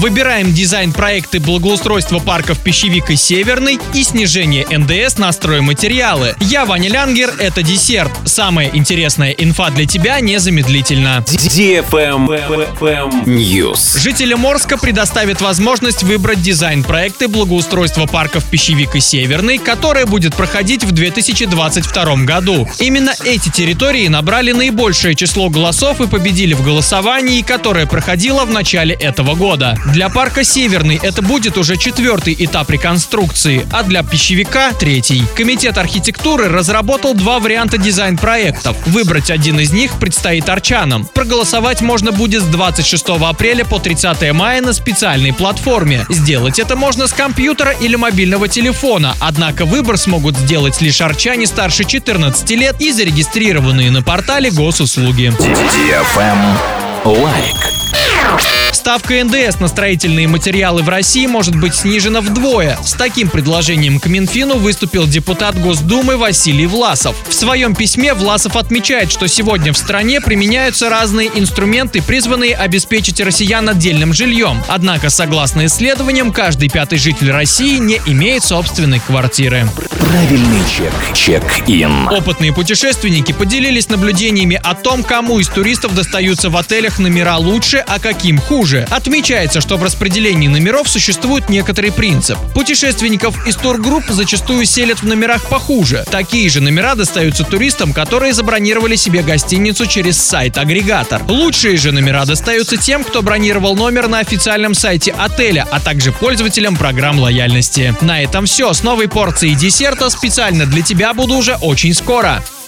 Выбираем дизайн-проекты благоустройства парков Пищевик и Северный и снижение НДС на стройматериалы. Я Ваня Лянгер, это десерт. Самая интересная инфа для тебя незамедлительно. News. Жителям Орска предоставят возможность выбрать дизайн-проекты благоустройства парков Пищевик и Северный, которое будет проходить в 2022 году. Именно эти территории набрали наибольшее число голосов и победили в голосовании, которое проходило в начале этого года. Для парка Северный это будет уже четвертый этап реконструкции, а для Пищевика – третий. Комитет архитектуры разработал два варианта дизайн-проектов. Выбрать один из них предстоит арчанам. Проголосовать можно будет с 26 апреля по 30 мая на специальной платформе. Сделать это можно с компьютера или мобильного телефона, однако выбор смогут сделать лишь арчане старше 14 лет и зарегистрированные на портале госуслуги. Лайк. Ставка НДС на строительные материалы в России может быть снижена вдвое. С таким предложением к Минфину выступил депутат Госдумы Василий Власов. В своем письме Власов отмечает, что сегодня в стране применяются разные инструменты, призванные обеспечить россиян отдельным жильем. Однако, согласно исследованиям, каждый пятый житель России не имеет собственной квартиры. Правильный чек. Чек-ин. Опытные путешественники поделились наблюдениями о том, кому из туристов достаются в отелях номера лучше, а каким хуже. Отмечается, что в распределении номеров существует некоторый принцип. Путешественников из тургрупп зачастую селят в номерах похуже. Такие же номера достаются туристам, которые забронировали себе гостиницу через сайт-агрегатор. Лучшие же номера достаются тем, кто бронировал номер на официальном сайте отеля, а также пользователям программ лояльности. На этом все. С новой порцией десерта специально для тебя буду уже очень скоро.